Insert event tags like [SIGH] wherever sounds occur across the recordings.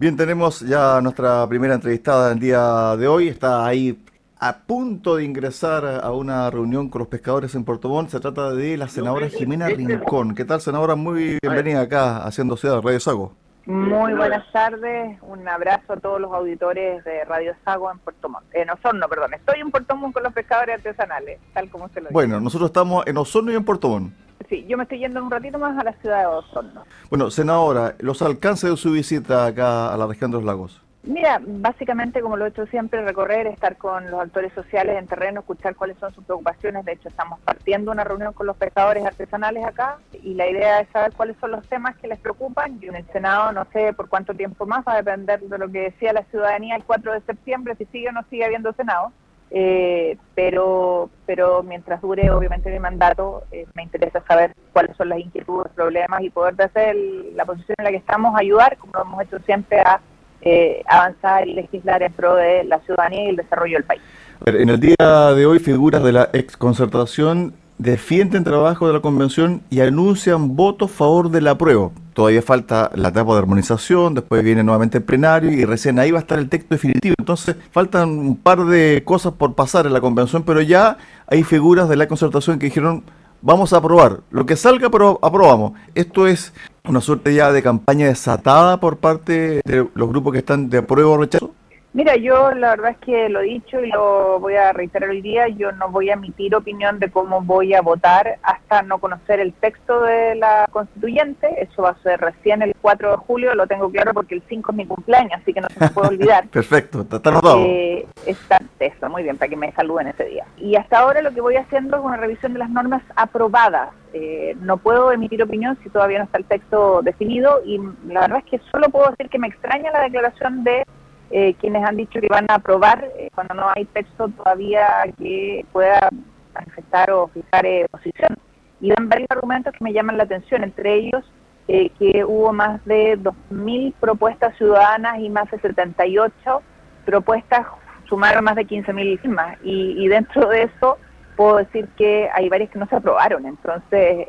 Bien, tenemos ya nuestra primera entrevistada del día de hoy. Está ahí a punto de ingresar a una reunión con los pescadores en Puerto Montt. Se trata de la senadora Jimena Rincón. ¿Qué tal, senadora? Muy bienvenida acá haciendo Ciudad Radio Sago. Muy buenas tardes, un abrazo a todos los auditores de Radio Sago en Puerto Montt. En Osorno, perdón. Estoy en Puerto Montt con los pescadores artesanales, tal como se lo dice. Bueno, nosotros estamos en Osorno y en Puerto Montt. Sí, yo me estoy yendo un ratito más a la ciudad de Osorno. Bueno, senadora, los alcances de su visita acá a la región de los lagos. Mira, básicamente como lo he hecho siempre, recorrer, estar con los actores sociales en terreno, escuchar cuáles son sus preocupaciones. De hecho, estamos partiendo una reunión con los pescadores artesanales acá y la idea es saber cuáles son los temas que les preocupan. Y en el Senado no sé por cuánto tiempo más, va a depender de lo que decía la ciudadanía el 4 de septiembre, si sigue o no sigue habiendo Senado. Eh, pero, pero mientras dure obviamente mi mandato, eh, me interesa saber cuáles son las inquietudes, problemas y poder hacer la posición en la que estamos, ayudar, como hemos hecho siempre, a eh, avanzar y legislar en pro de la ciudadanía y el desarrollo del país. en el día de hoy, figuras de la exconcertación defienden trabajo de la convención y anuncian voto a favor del apruebo. Todavía falta la etapa de armonización, después viene nuevamente el plenario y recién ahí va a estar el texto definitivo. Entonces faltan un par de cosas por pasar en la convención, pero ya hay figuras de la concertación que dijeron vamos a aprobar. Lo que salga, pero aprobamos. Esto es una suerte ya de campaña desatada por parte de los grupos que están de apruebo o rechazo. Mira, yo la verdad es que lo he dicho y lo voy a reiterar hoy día, yo no voy a emitir opinión de cómo voy a votar hasta no conocer el texto de la constituyente, eso va a ser recién el 4 de julio, lo tengo claro porque el 5 es mi cumpleaños, así que no se me puede olvidar. [LAUGHS] Perfecto, está anotado. Eh, está eso, muy bien, para que me saluden ese día. Y hasta ahora lo que voy haciendo es una revisión de las normas aprobadas. Eh, no puedo emitir opinión si todavía no está el texto definido y la verdad es que solo puedo decir que me extraña la declaración de eh, quienes han dicho que van a aprobar eh, cuando no hay texto todavía que pueda manifestar o fijar eh, posición. Y dan varios argumentos que me llaman la atención, entre ellos que hubo más de 2.000 propuestas ciudadanas y más de 78 propuestas sumaron más de 15.000 firmas. Y, y dentro de eso puedo decir que hay varias que no se aprobaron. Entonces,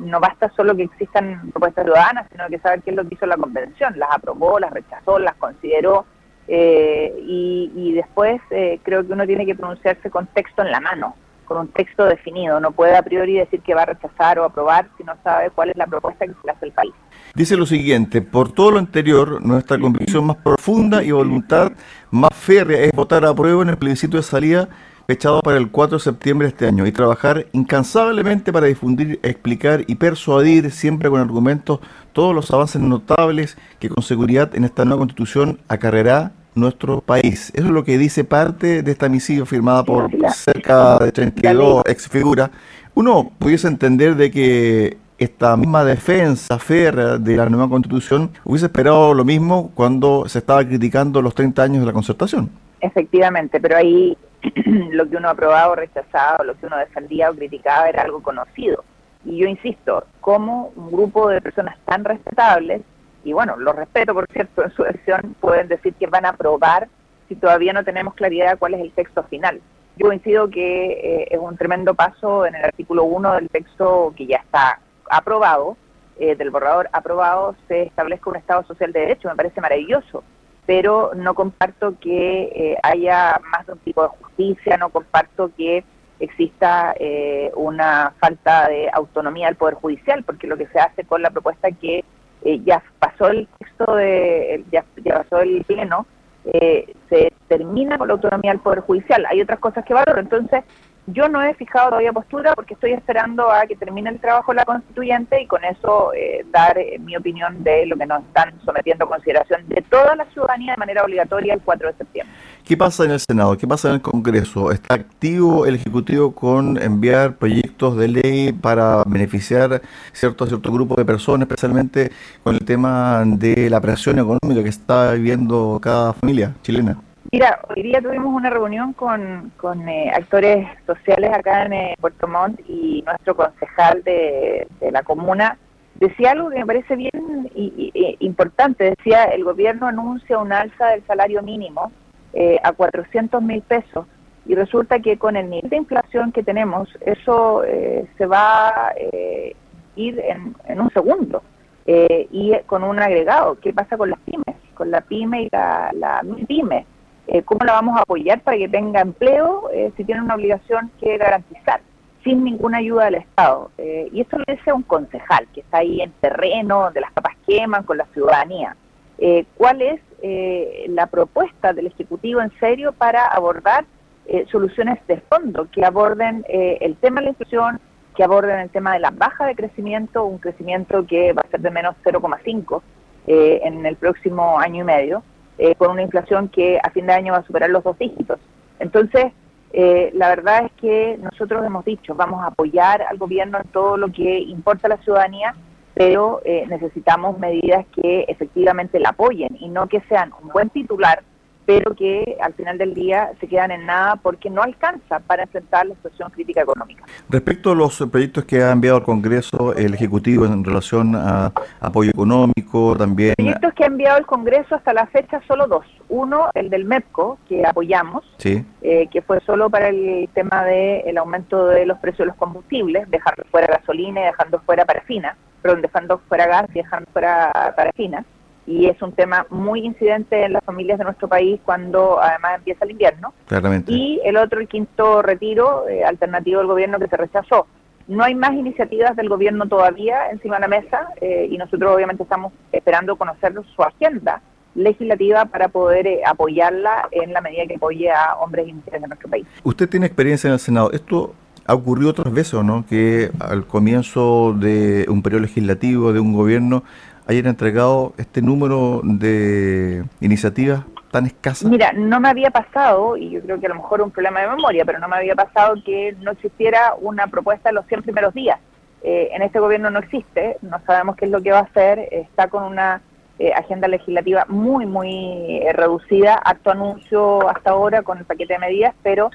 no basta solo que existan propuestas ciudadanas, sino que saber qué es lo que hizo la convención. Las aprobó, las rechazó, las consideró, eh, y, después eh, creo que uno tiene que pronunciarse con texto en la mano, con un texto definido. No puede a priori decir que va a rechazar o aprobar si no sabe cuál es la propuesta que se le hace al país. Dice lo siguiente, por todo lo anterior, nuestra convicción más profunda y voluntad más férrea es votar a prueba en el plebiscito de salida fechado para el 4 de septiembre de este año y trabajar incansablemente para difundir, explicar y persuadir siempre con argumentos todos los avances notables que con seguridad en esta nueva constitución acarreará nuestro país. Eso es lo que dice parte de esta misiva firmada por cerca de 32 ex figuras. Uno pudiese entender de que esta misma defensa férrea de la nueva constitución hubiese esperado lo mismo cuando se estaba criticando los 30 años de la concertación. Efectivamente, pero ahí [CLEARS THROAT] lo que uno aprobaba o rechazaba, lo que uno defendía o criticaba era algo conocido. Y yo insisto, como un grupo de personas tan respetables, y bueno, lo respeto por cierto en su versión, pueden decir que van a aprobar si todavía no tenemos claridad cuál es el texto final. Yo coincido que eh, es un tremendo paso en el artículo 1 del texto que ya está aprobado, eh, del borrador aprobado, se establezca un Estado social de derecho, me parece maravilloso pero no comparto que eh, haya más de un tipo de justicia, no comparto que exista eh, una falta de autonomía del Poder Judicial, porque lo que se hace con la propuesta que eh, ya pasó el texto, de, ya, pasó el pleno, se termina con la autonomía del Poder Judicial. Hay otras cosas que valoro, entonces yo no he fijado todavía postura porque estoy esperando a que termine el trabajo la constituyente y con eso eh, dar eh, mi opinión de lo que nos están sometiendo a consideración de toda la ciudadanía de manera obligatoria el 4 de septiembre. ¿Qué pasa en el Senado? ¿Qué pasa en el Congreso? ¿Está activo el Ejecutivo con enviar proyectos de ley para beneficiar cierto, cierto grupo de personas, especialmente con el tema de la presión económica que está viviendo cada familia chilena? Mira, hoy día tuvimos una reunión con, con eh, actores sociales acá en eh, Puerto Montt y nuestro concejal de, la comuna decía algo que me parece bien y, importante. Decía, el gobierno anuncia un alza del salario mínimo eh, a 400 mil pesos y resulta que con el nivel de inflación que tenemos, eso se va a ir en, un segundo. y con un agregado, ¿qué pasa con las pymes? con la pyme y la, la pyme. Eh, ¿Cómo la vamos a apoyar para que tenga empleo eh, si tiene una obligación que garantizar? sin ninguna ayuda del Estado. Eh, y esto lo dice un concejal que está ahí en terreno, donde las papas queman con la ciudadanía. ¿Cuál es la propuesta del Ejecutivo en serio para abordar soluciones de fondo que aborden el tema de la inflación, que aborden el tema de la baja de crecimiento, un crecimiento que va a ser de menos 0,5 en el próximo año y medio, con una inflación que a fin de año va a superar los dos dígitos? Entonces, eh, la verdad es que nosotros hemos dicho, vamos a apoyar al gobierno en todo lo que importa a la ciudadanía, pero eh, necesitamos medidas que efectivamente la apoyen y no que sean un buen titular pero que al final del día se quedan en nada porque no alcanza para enfrentar la situación crítica económica. Respecto a los proyectos que ha enviado al Congreso el Ejecutivo en relación a apoyo económico, también... Proyectos que ha enviado el Congreso hasta la fecha solo dos. Uno, el del MEPCO, que apoyamos, sí. Eh, que fue solo para el tema del aumento de los precios de los combustibles, dejando fuera gasolina y dejando fuera parafina, perdón, dejando fuera gas y dejando fuera parafina y es un tema muy incidente en las familias de nuestro país cuando además empieza el invierno. Claramente. Y el otro, el quinto retiro eh, alternativo del gobierno que se rechazó. No hay más iniciativas del gobierno todavía encima de la mesa eh, y nosotros obviamente estamos esperando conocer su agenda legislativa para poder eh, apoyarla en la medida que apoye a hombres y mujeres de nuestro país. Usted tiene experiencia en el Senado. ¿Esto ha ocurrido otras veces o no? Que al comienzo de un periodo legislativo, de un gobierno, hayan entregado este número de iniciativas tan escasas? Mira, no me había pasado, y yo creo que a lo mejor un problema de memoria, pero no me había pasado que no existiera una propuesta en los 100 primeros días. Eh, en este gobierno no existe, no sabemos qué es lo que va a hacer, está con una eh, agenda legislativa muy, muy eh, reducida, acto anuncio hasta ahora con el paquete de medidas, pero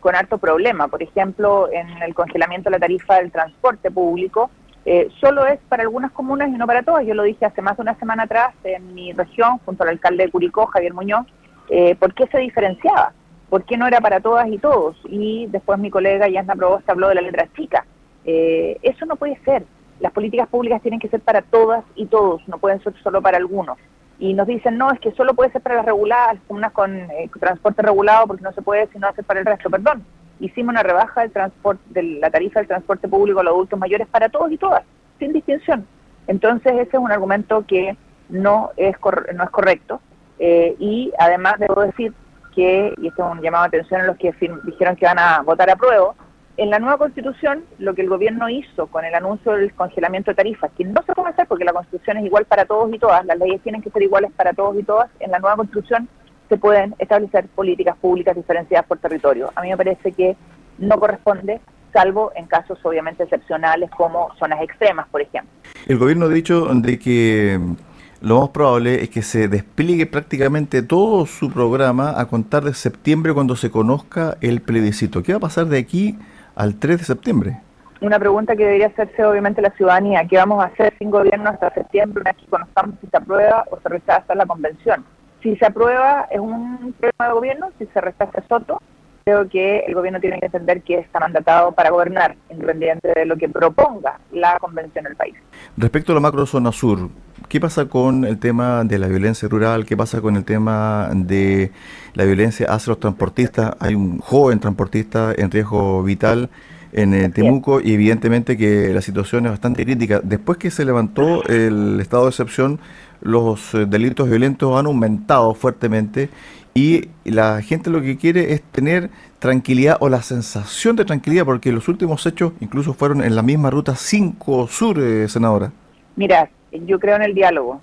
con alto problema. Por ejemplo, en el congelamiento de la tarifa del transporte público, eh, solo es para algunas comunas y no para todas. Yo lo dije hace más de una semana atrás en mi región, junto al alcalde de Curicó, Javier Muñoz, eh, por qué se diferenciaba, por qué no era para todas y todos. Y después mi colega Yasna Provost habló de la letra chica. Eh, eso no puede ser. Las políticas públicas tienen que ser para todas y todos, no pueden ser solo para algunos. Y nos dicen, no, es que solo puede ser para las reguladas, comunas con eh, transporte regulado, porque no se puede sino hacer para el resto. Perdón, hicimos una rebaja del transporte, de la tarifa del transporte público a los adultos mayores para todos y todas, sin distinción. Entonces ese es un argumento que no es, no es correcto. Eh, y además debo decir que, y esto es un llamado de atención a los que dijeron que van a votar a prueba, en la nueva constitución lo que el gobierno hizo con el anuncio del congelamiento de tarifas, que no se puede hacer porque la constitución es igual para todos y todas, las leyes tienen que ser iguales para todos y todas, en la nueva constitución se pueden establecer políticas públicas diferenciadas por territorio. A mí me parece que no corresponde, salvo en casos obviamente excepcionales como zonas extremas, por ejemplo. El gobierno ha dicho de que lo más probable es que se despliegue prácticamente todo su programa a contar de septiembre cuando se conozca el plebiscito. ¿Qué va a pasar de aquí al 3 de septiembre? Una pregunta que debería hacerse obviamente la ciudadanía. ¿Qué vamos a hacer sin gobierno hasta septiembre, una vez que conozcamos si se aprueba o se rechaza la convención? Si se aprueba es un tema de gobierno, si se rechaza es otro. Creo que el gobierno tiene que entender que está mandatado para gobernar, independiente de lo que proponga la convención del país. Respecto a la macrozona sur, ¿qué pasa con el tema de la violencia rural? ¿Qué pasa con el tema de la violencia hacia los transportistas? Hay un joven transportista en riesgo vital en eh, Temuco y evidentemente que la situación es bastante crítica. Después que se levantó el estado de excepción, los eh, delitos violentos han aumentado fuertemente y la gente lo que quiere es tener tranquilidad o la sensación de tranquilidad porque los últimos hechos incluso fueron en la misma ruta 5 sur, eh, senadora. Mira, yo creo en el diálogo,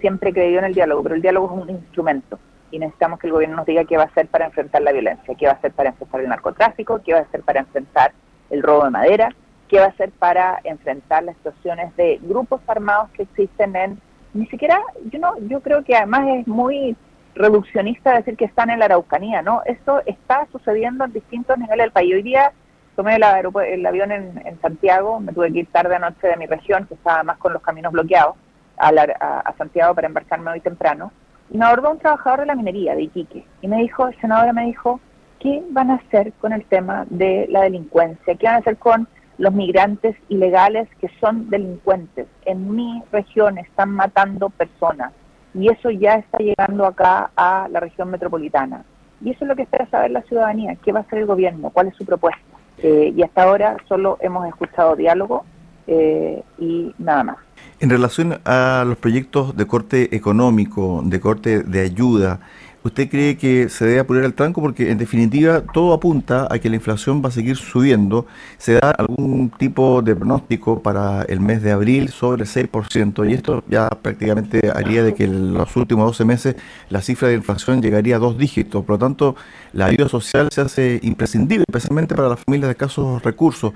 siempre he creído en el diálogo, pero el diálogo es un instrumento y necesitamos que el gobierno nos diga qué va a hacer para enfrentar la violencia, qué va a hacer para enfrentar el narcotráfico, qué va a hacer para enfrentar el robo de madera, qué va a hacer para enfrentar las situaciones de grupos armados que existen en ni siquiera yo no yo creo que además es muy reduccionista decir que están en la Araucanía, ¿no? Esto está sucediendo en distintos niveles del país. Hoy día tomé el, el avión en, Santiago, me tuve que ir tarde anoche de mi región, que estaba más con los caminos bloqueados, a, a Santiago para embarcarme hoy temprano y me abordó un trabajador de la minería de Iquique y me dijo, el senador me dijo, ¿qué van a hacer con el tema de la delincuencia? ¿Qué van a hacer con los migrantes ilegales que son delincuentes? En mi región están matando personas. y eso ya está llegando acá a la región metropolitana. Y eso es lo que espera saber la ciudadanía, qué va a hacer el gobierno, cuál es su propuesta. Eh, y hasta ahora solo hemos escuchado diálogo eh, y nada más. En relación a los proyectos de corte económico, de corte de ayuda, ¿Usted cree que se debe apurar el tranco? Porque en definitiva todo apunta a que la inflación va a seguir subiendo. ¿Se da algún tipo de pronóstico para el mes de abril sobre el 6%? Y esto ya prácticamente haría de que en los últimos 12 meses la cifra de inflación llegaría a dos dígitos. Por lo tanto, la ayuda social se hace imprescindible, especialmente para las familias de escasos recursos.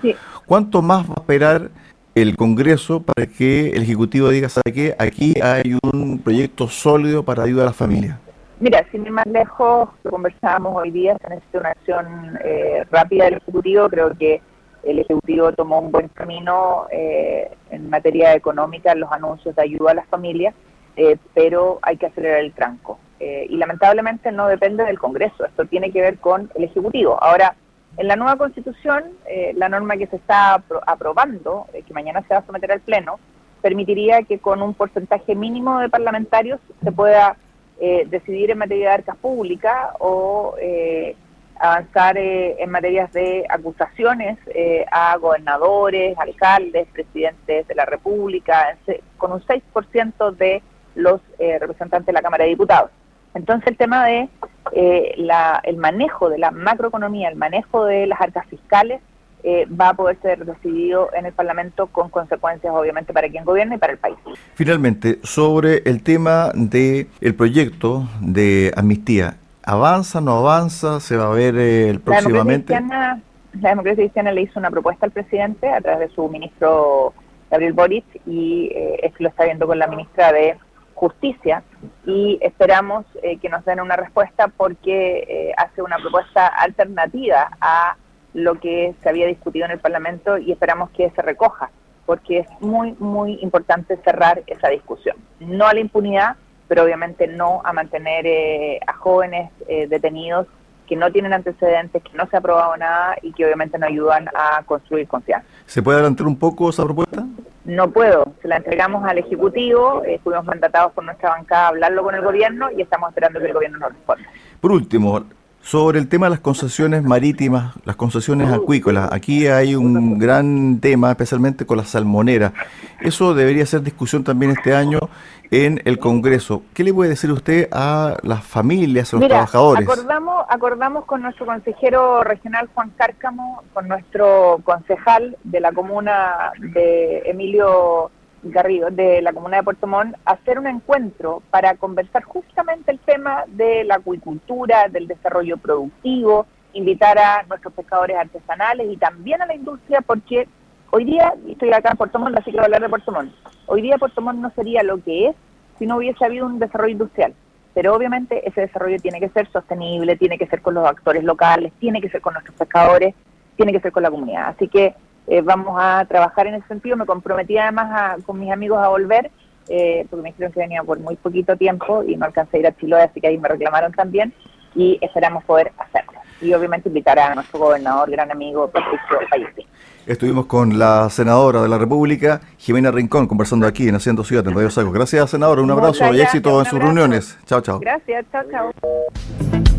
¿Cuánto más va a esperar? El Congreso para que el Ejecutivo diga, ¿sabe qué? Aquí hay un proyecto sólido para ayudar a las familias. Mira, sin ir más lejos, conversábamos hoy día, se necesita una acción eh, rápida del Ejecutivo. Creo que el Ejecutivo tomó un buen camino eh, en materia económica, en los anuncios de ayuda a las familias, eh, pero hay que acelerar el tranco. y lamentablemente no depende del Congreso, esto tiene que ver con el Ejecutivo. Ahora, en la nueva Constitución, la norma que se está aprobando, que mañana se va a someter al Pleno, permitiría que con un porcentaje mínimo de parlamentarios se pueda eh, decidir en materia de arcas públicas o eh, avanzar eh, en materias de acusaciones a gobernadores, alcaldes, presidentes de la República, con un 6% de los representantes de la Cámara de Diputados. Entonces el tema de el manejo de la macroeconomía, el manejo de las arcas fiscales, eh, va a poder ser decidido en el Parlamento con consecuencias obviamente para quien gobierna y para el país. Finalmente, sobre el tema del el proyecto de amnistía, ¿avanza, no avanza? ¿Se va a ver eh, próximamente? La democracia, cristiana le hizo una propuesta al presidente a través de su ministro Gabriel Boric y eh, esto lo está viendo con la ministra de Justicia y esperamos eh, que nos den una respuesta porque hace una propuesta alternativa a lo que se había discutido en el Parlamento y esperamos que se recoja, porque es muy, muy importante cerrar esa discusión. No a la impunidad, pero obviamente no a mantener eh, a jóvenes eh, detenidos que no tienen antecedentes, que no se ha aprobado nada y que obviamente no ayudan a construir confianza. ¿Se puede adelantar un poco esa propuesta? No puedo, se la entregamos al Ejecutivo, eh, fuimos mandatados por nuestra bancada a hablarlo con el gobierno y estamos esperando que el gobierno nos responda. Por último, sobre el tema de las concesiones marítimas, las concesiones acuícolas, aquí hay un gran tema, especialmente con la salmonera. Eso debería ser discusión también este año en el Congreso. ¿Qué le puede decir usted a las familias, a los trabajadores? Acordamos, acordamos con nuestro consejero regional Juan Cárcamo, con nuestro concejal de la comuna de Emilio Garrido, de la comuna de Puerto Montt, hacer un encuentro para conversar justamente el tema de la acuicultura, del desarrollo productivo, invitar a nuestros pescadores artesanales y también a la industria, porque hoy día, estoy acá en Puerto Montt, así que voy a hablar de Puerto Montt, hoy día Puerto Montt no sería lo que es si no hubiese habido un desarrollo industrial. Pero obviamente ese desarrollo tiene que ser sostenible, tiene que ser con los actores locales, tiene que ser con nuestros pescadores, tiene que ser con la comunidad. Así que eh, vamos a trabajar en ese sentido. Me comprometí además con mis amigos a volver, eh, porque me dijeron que venía por muy poquito tiempo y no alcancé a ir a Chiloé, así que ahí me reclamaron también y esperamos poder hacerlo. Y obviamente invitar a nuestro gobernador, gran amigo Patricio Falleci. Estuvimos con la senadora de la República, Jimena Rincón, conversando aquí en Haciendo Ciudad, en Radio Saco. Gracias, senadora. Un abrazo y éxito en sus reuniones. Chao, chao. Gracias, chao, chao.